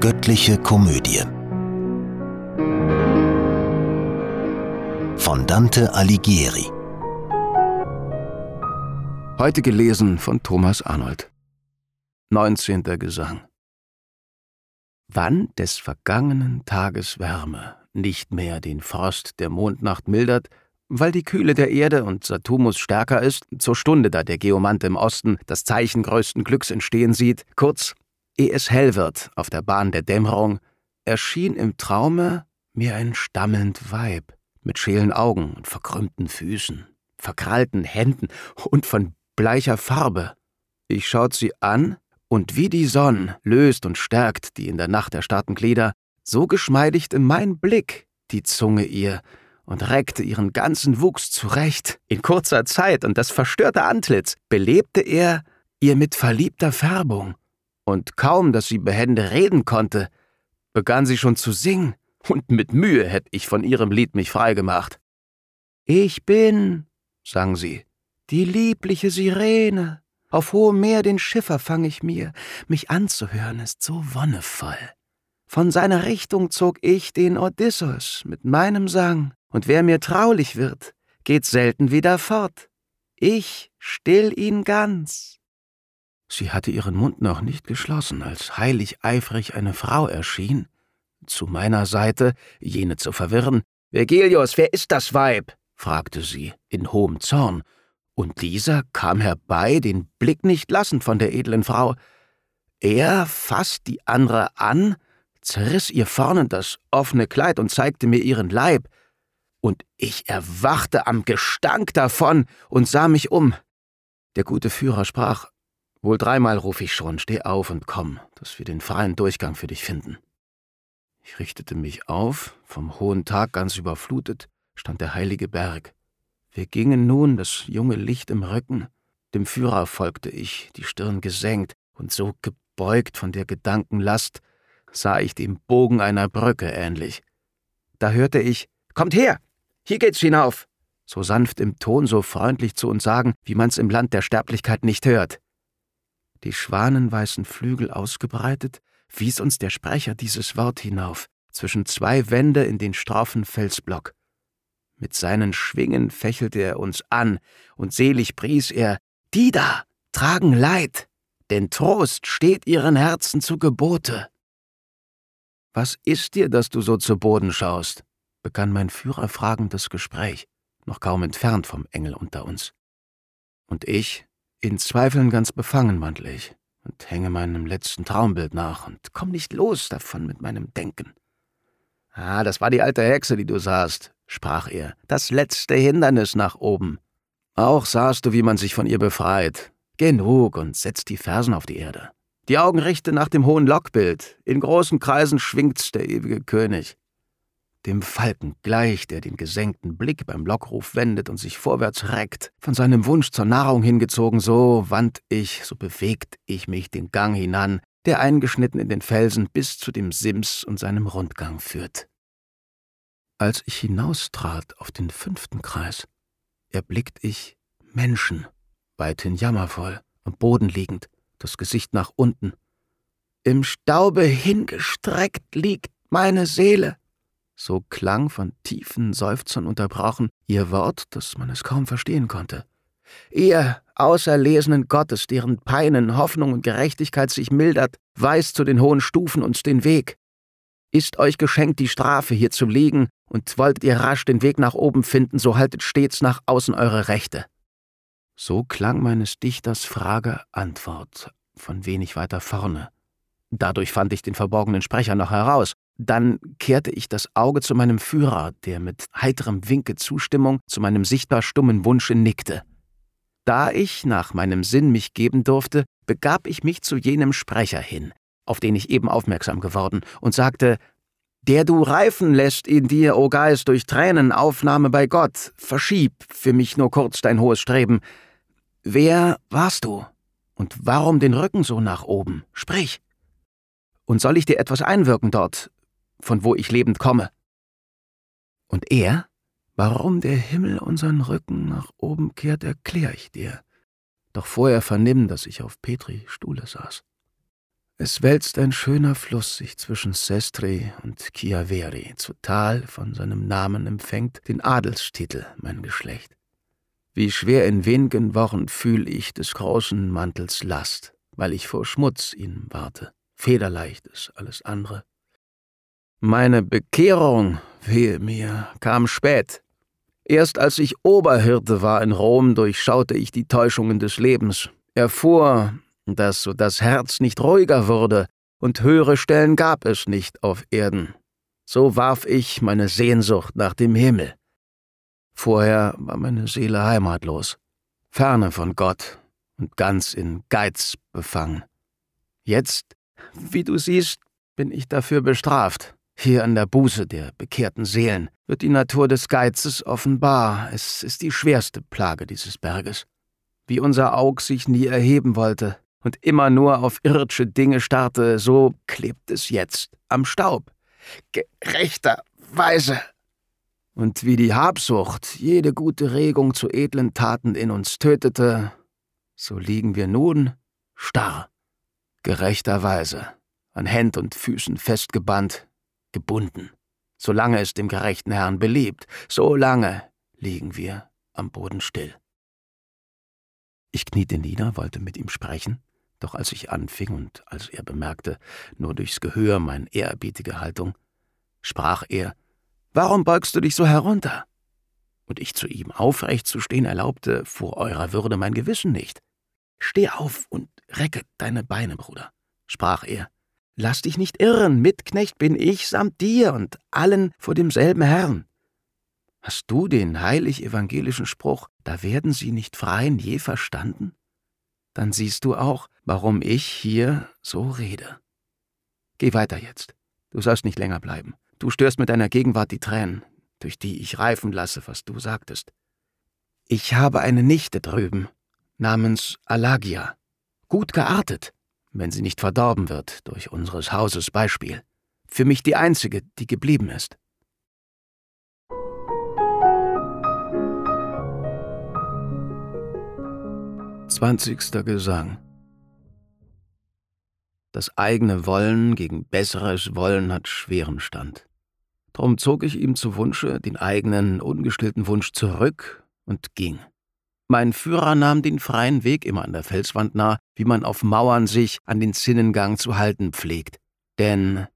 Göttliche Komödie von Dante Alighieri. Heute gelesen von Thomas Arnold. 19. Gesang. Wann des vergangenen Tages Wärme nicht mehr den Frost der Mondnacht mildert, weil die Kühle der Erde und Saturnus stärker ist, zur Stunde, da der Geomant im Osten das Zeichen größten Glücks entstehen sieht, kurz, ehe es hell wird auf der Bahn der Dämmerung, erschien im Traume mir ein stammelnd Weib mit schälen Augen und verkrümmten Füßen, verkrallten Händen und von bleicher Farbe. Ich schaut sie an, und wie die Sonn löst und stärkt die in der Nacht erstarrten Glieder, so geschmeidigte mein Blick die Zunge ihr und reckte ihren ganzen Wuchs zurecht. In kurzer Zeit und das verstörte Antlitz belebte er ihr mit verliebter Färbung. Und kaum, dass sie behende reden konnte, begann sie schon zu singen, und mit Mühe hätt ich von ihrem Lied mich freigemacht. Ich bin, sang sie, die liebliche Sirene. Auf hohem Meer den Schiffer fang ich mir, mich anzuhören ist so wonnevoll. Von seiner Richtung zog ich den Odysseus mit meinem Sang und wer mir traulich wird, geht selten wieder fort. Ich still ihn ganz. Sie hatte ihren Mund noch nicht geschlossen, als heilig eifrig eine Frau erschien, zu meiner Seite, jene zu verwirren. Vergilius, wer ist das Weib? fragte sie, in hohem Zorn, und dieser kam herbei, den Blick nicht lassend von der edlen Frau. Er fasst die andere an, zerriss ihr vorne das offene Kleid und zeigte mir ihren Leib und ich erwachte am Gestank davon und sah mich um. Der gute Führer sprach, Wohl dreimal ruf ich schon, steh auf und komm, dass wir den freien Durchgang für dich finden. Ich richtete mich auf, vom hohen Tag ganz überflutet, stand der heilige Berg. Wir gingen nun, das junge Licht im Rücken, dem Führer folgte ich, die Stirn gesenkt, und so gebeugt von der Gedankenlast, sah ich dem Bogen einer Brücke ähnlich. Da hörte ich, Kommt her! Hier geht's hinauf! So sanft im Ton, so freundlich zu uns sagen, wie man's im Land der Sterblichkeit nicht hört. Die schwanenweißen Flügel ausgebreitet, wies uns der Sprecher dieses Wort hinauf, zwischen zwei Wände in den straffen Felsblock. Mit seinen Schwingen fächelte er uns an, und selig pries er, die da tragen Leid, denn Trost steht ihren Herzen zu Gebote. Was ist dir, dass du so zu Boden schaust? begann mein Führer fragendes Gespräch, noch kaum entfernt vom Engel unter uns. Und ich, in Zweifeln ganz befangen, wandle ich und hänge meinem letzten Traumbild nach und komm nicht los davon mit meinem Denken. Ah, das war die alte Hexe, die du sahst, sprach er, das letzte Hindernis nach oben. Auch sahst du, wie man sich von ihr befreit. Genug und setz die Fersen auf die Erde. Die Augen richte nach dem hohen Lockbild. In großen Kreisen schwingt's der ewige König dem Falken gleich, der den gesenkten Blick beim Lockruf wendet und sich vorwärts reckt, von seinem Wunsch zur Nahrung hingezogen, so wandt ich, so bewegt ich mich den Gang hinan, der eingeschnitten in den Felsen bis zu dem Sims und seinem Rundgang führt. Als ich hinaustrat auf den fünften Kreis, erblickt ich Menschen, weithin jammervoll, am Boden liegend, das Gesicht nach unten. Im Staube hingestreckt liegt meine Seele, so klang von tiefen Seufzern unterbrochen ihr Wort, dass man es kaum verstehen konnte. Ihr Auserlesenen Gottes, deren Peinen, Hoffnung und Gerechtigkeit sich mildert, weist zu den hohen Stufen uns den Weg. Ist euch geschenkt, die Strafe hier zu liegen, und wolltet ihr rasch den Weg nach oben finden, so haltet stets nach außen eure Rechte. So klang meines Dichters Frage Antwort von wenig weiter vorne. Dadurch fand ich den verborgenen Sprecher noch heraus, dann kehrte ich das Auge zu meinem Führer, der mit heiterem Winke Zustimmung zu meinem sichtbar stummen Wunsche nickte. Da ich nach meinem Sinn mich geben durfte, begab ich mich zu jenem Sprecher hin, auf den ich eben aufmerksam geworden, und sagte, der du reifen lässt in dir, o Geist, durch Tränen Aufnahme bei Gott, verschieb für mich nur kurz dein hohes Streben. Wer warst du? Und warum den Rücken so nach oben? Sprich. Und soll ich dir etwas einwirken dort, von wo ich lebend komme. Und er? Warum der Himmel unseren Rücken nach oben kehrt, erklär ich dir. Doch vorher vernimm, dass ich auf Petri Stuhle saß. Es wälzt ein schöner Fluss sich zwischen Sestri und Chiaveri. Zu Tal von seinem Namen empfängt den Adelstitel mein Geschlecht. Wie schwer in wenigen Wochen fühl ich des großen Mantels Last, weil ich vor Schmutz ihn warte. Federleicht ist alles andere. Meine Bekehrung, wehe mir, kam spät. Erst als ich Oberhirte war in Rom, durchschaute ich die Täuschungen des Lebens, erfuhr, dass so das Herz nicht ruhiger wurde, und höhere Stellen gab es nicht auf Erden. So warf ich meine Sehnsucht nach dem Himmel. Vorher war meine Seele heimatlos, ferne von Gott und ganz in Geiz befangen. Jetzt, wie du siehst, bin ich dafür bestraft. Hier an der Buße der bekehrten Seelen wird die Natur des Geizes offenbar. Es ist die schwerste Plage dieses Berges. Wie unser Aug sich nie erheben wollte, und immer nur auf irdische Dinge starrte, so klebt es jetzt am Staub. Gerechterweise. Und wie die Habsucht jede gute Regung zu edlen Taten in uns tötete, so liegen wir nun starr, gerechterweise, an Händ und Füßen festgebannt, gebunden. Solange es dem gerechten Herrn beliebt, so lange liegen wir am Boden still. Ich kniete nieder, wollte mit ihm sprechen, doch als ich anfing und als er bemerkte, nur durchs Gehör meine ehrerbietige Haltung, sprach er, Warum beugst du dich so herunter? Und ich zu ihm aufrecht zu stehen erlaubte vor eurer Würde mein Gewissen nicht. Steh auf und recke deine Beine, Bruder, sprach er. Lass dich nicht irren, Mitknecht bin ich samt dir und allen vor demselben Herrn. Hast du den heilig evangelischen Spruch, da werden sie nicht freien, je verstanden? dann siehst du auch, warum ich hier so rede. Geh weiter jetzt. Du sollst nicht länger bleiben. Du störst mit deiner Gegenwart die Tränen, durch die ich reifen lasse, was du sagtest. Ich habe eine Nichte drüben, namens Alagia. Gut geartet, wenn sie nicht verdorben wird durch unseres Hauses Beispiel. Für mich die einzige, die geblieben ist. Zwanzigster Gesang Das eigene Wollen gegen besseres Wollen hat schweren Stand. Drum zog ich ihm zu Wunsche den eigenen, ungestillten Wunsch zurück und ging. Mein Führer nahm den freien Weg immer an der Felswand nah, wie man auf Mauern sich an den Zinnengang zu halten pflegt. Denn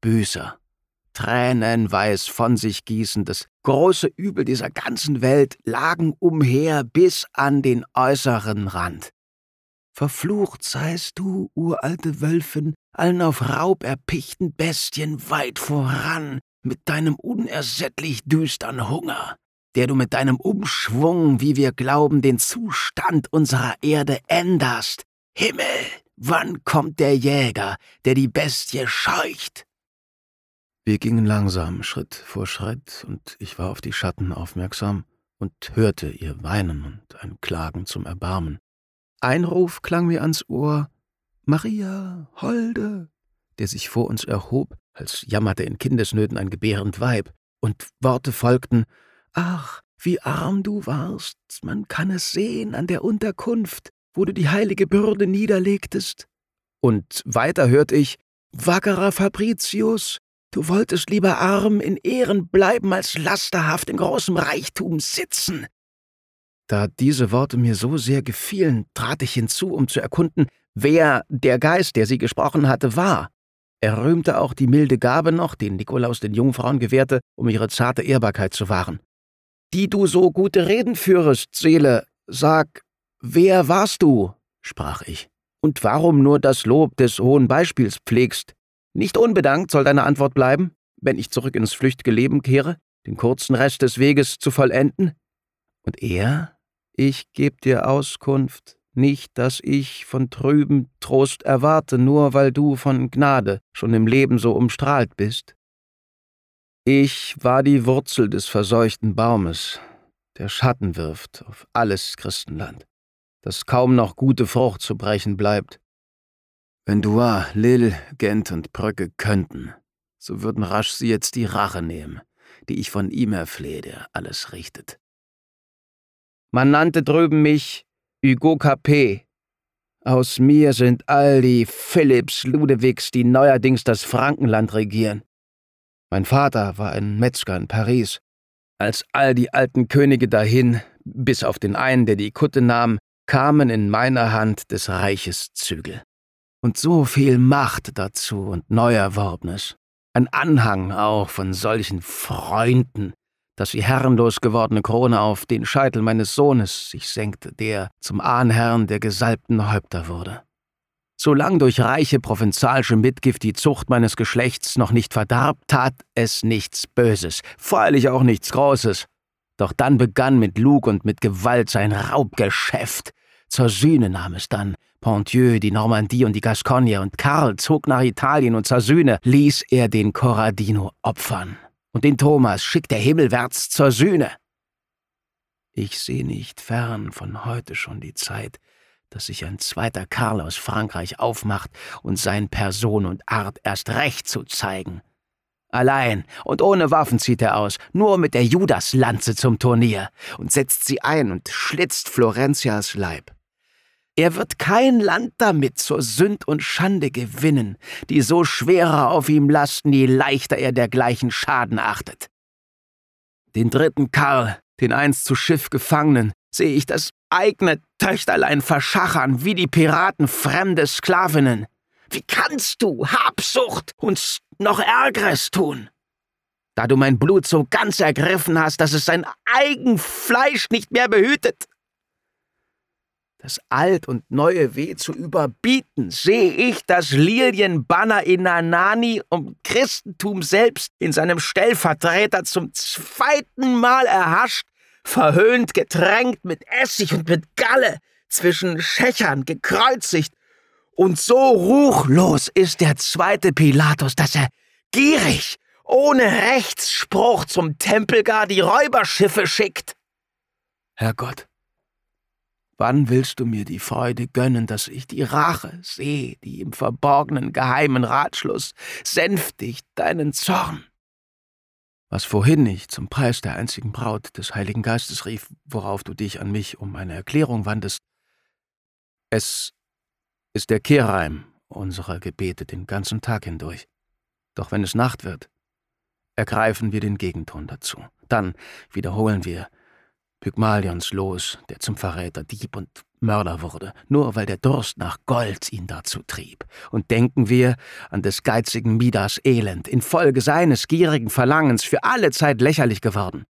Büßer, tränenweiß von sich gießend, das große Übel dieser ganzen Welt lagen umher bis an den äußeren Rand. Verflucht seist du, uralte Wölfin, allen auf Raub erpichten Bestien weit voran, mit deinem unersättlich düstern Hunger, der du mit deinem Umschwung, wie wir glauben, den Zustand unserer Erde änderst. Himmel, wann kommt der Jäger, der die Bestie scheucht? Wir gingen langsam, Schritt vor Schritt, und ich war auf die Schatten aufmerksam und hörte ihr Weinen und ein Klagen zum Erbarmen. Ein Ruf klang mir ans Ohr Maria, Holde, der sich vor uns erhob, als jammerte in Kindesnöten ein gebärend Weib, und Worte folgten Ach, wie arm du warst, man kann es sehen an der Unterkunft, wo du die heilige Bürde niederlegtest. Und weiter hört ich Wackerer Fabricius, Du wolltest lieber arm in Ehren bleiben, als lasterhaft in großem Reichtum sitzen. Da diese Worte mir so sehr gefielen, trat ich hinzu, um zu erkunden, wer der Geist, der sie gesprochen hatte, war. Er rühmte auch die milde Gabe noch, den Nikolaus den Jungfrauen gewährte, um ihre zarte Ehrbarkeit zu wahren. Die du so gute Reden führest, Seele, sag, wer warst du? sprach ich, und warum nur das Lob des hohen Beispiels pflegst? Nicht unbedankt soll deine Antwort bleiben, wenn ich zurück ins flüchtige Leben kehre, den kurzen Rest des Weges zu vollenden? Und er? Ich geb dir Auskunft, nicht, dass ich von trüben Trost erwarte, nur weil du von Gnade schon im Leben so umstrahlt bist. Ich war die Wurzel des verseuchten Baumes, der Schatten wirft auf alles Christenland, das kaum noch gute Frucht zu brechen bleibt. Wenn Duar, Lille, Gent und Brücke könnten, so würden rasch sie jetzt die Rache nehmen, die ich von ihm erflehe, der alles richtet. Man nannte drüben mich Hugo Capet, Aus mir sind all die Philipps Ludewigs, die neuerdings das Frankenland regieren. Mein Vater war ein Metzger in Paris. Als all die alten Könige dahin, bis auf den einen, der die Kutte nahm, kamen in meiner Hand des Reiches Zügel. Und so viel Macht dazu und Neuerworbenes. Ein Anhang auch von solchen Freunden, dass die herrenlos gewordene Krone auf den Scheitel meines Sohnes sich senkte, der zum Ahnherrn der gesalbten Häupter wurde. Solang durch reiche provenzalsche Mitgift die Zucht meines Geschlechts noch nicht verdarb, tat es nichts Böses, freilich auch nichts Großes. Doch dann begann mit Lug und mit Gewalt sein Raubgeschäft. Zur Sühne nahm es dann. Pontieu, die Normandie und die Gascogne und Karl zog nach Italien und zur Sühne ließ er den Corradino opfern. Und den Thomas schickt er himmelwärts zur Sühne. Ich seh nicht fern von heute schon die Zeit, dass sich ein zweiter Karl aus Frankreich aufmacht und sein Person und Art erst recht zu zeigen. Allein und ohne Waffen zieht er aus, nur mit der Judaslanze zum Turnier und setzt sie ein und schlitzt Florentias Leib. Er wird kein Land damit zur Sünd und Schande gewinnen, die so schwerer auf ihm lasten, je leichter er dergleichen Schaden achtet. Den dritten Karl, den einst zu Schiff Gefangenen, sehe ich das eigene Töchterlein verschachern wie die Piraten fremde Sklavinnen. Wie kannst du, Habsucht, uns noch Ärgeres tun? Da du mein Blut so ganz ergriffen hast, dass es sein eigen Fleisch nicht mehr behütet. Das alt und neue Weh zu überbieten, sehe ich das Lilienbanner in Nanani um Christentum selbst in seinem Stellvertreter zum zweiten Mal erhascht verhöhnt, getränkt mit Essig und mit Galle, zwischen Schächern gekreuzigt. Und so ruchlos ist der zweite Pilatus, dass er gierig, ohne Rechtsspruch zum Tempel gar die Räuberschiffe schickt. Herrgott, wann willst du mir die Freude gönnen, dass ich die Rache sehe, die im verborgenen geheimen Ratschluss sänftigt deinen Zorn? Was vorhin ich zum Preis der einzigen Braut des Heiligen Geistes rief, worauf du dich an mich um eine Erklärung wandest. Es ist der Kehrreim unserer Gebete den ganzen Tag hindurch. Doch wenn es Nacht wird, ergreifen wir den Gegenton dazu. Dann wiederholen wir Pygmalions Los, der zum Verräter, Dieb und Mörder wurde, nur weil der Durst nach Gold ihn dazu trieb. Und denken wir an des geizigen Midas Elend, infolge seines gierigen Verlangens für alle Zeit lächerlich geworden.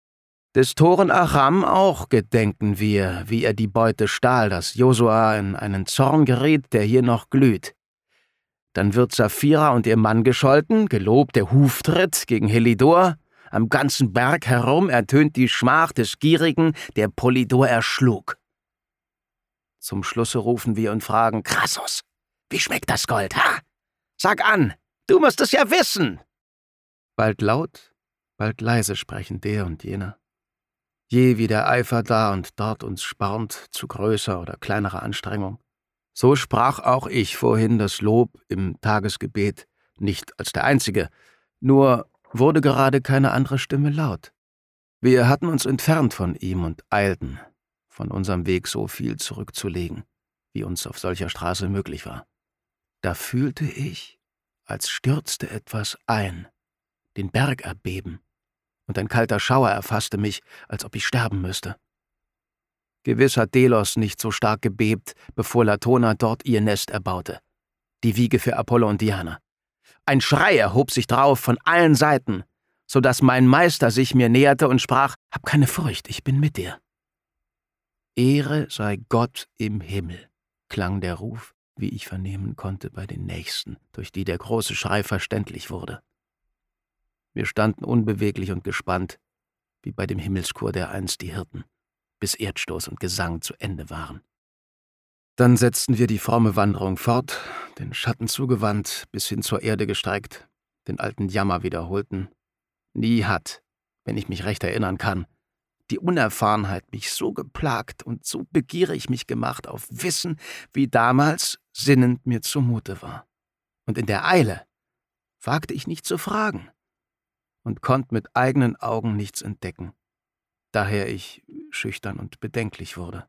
Des Toren Aram auch gedenken wir, wie er die Beute stahl, dass Josua in einen Zorn geriet, der hier noch glüht. Dann wird Saphira und ihr Mann gescholten, gelobt der Huftritt gegen Helidor, am ganzen Berg herum ertönt die Schmach des Gierigen, der Polydor erschlug. Zum Schlusse rufen wir und fragen, Krassus, wie schmeckt das Gold, ha? Sag an, du musst es ja wissen. Bald laut, bald leise sprechen der und jener. Je wie der Eifer da und dort uns spornt zu größer oder kleinerer Anstrengung. So sprach auch ich vorhin das Lob im Tagesgebet, nicht als der Einzige, nur wurde gerade keine andere Stimme laut. Wir hatten uns entfernt von ihm und eilten, von unserem Weg so viel zurückzulegen, wie uns auf solcher Straße möglich war. Da fühlte ich, als stürzte etwas ein, den Berg erbeben, und ein kalter Schauer erfasste mich, als ob ich sterben müsste. Gewiss hat Delos nicht so stark gebebt, bevor Latona dort ihr Nest erbaute, die Wiege für Apollo und Diana. Ein Schrei erhob sich drauf von allen Seiten, so dass mein Meister sich mir näherte und sprach: Hab keine Furcht, ich bin mit dir. Ehre sei Gott im Himmel, klang der Ruf, wie ich vernehmen konnte bei den Nächsten, durch die der große Schrei verständlich wurde. Wir standen unbeweglich und gespannt, wie bei dem Himmelschor der einst die Hirten, bis Erdstoß und Gesang zu Ende waren. Dann setzten wir die fromme Wanderung fort, den Schatten zugewandt, bis hin zur Erde gestreckt, den alten Jammer wiederholten. Nie hat, wenn ich mich recht erinnern kann, die Unerfahrenheit mich so geplagt und so begierig mich gemacht auf Wissen, wie damals sinnend mir zumute war. Und in der Eile wagte ich nicht zu fragen und konnte mit eigenen Augen nichts entdecken, daher ich schüchtern und bedenklich wurde.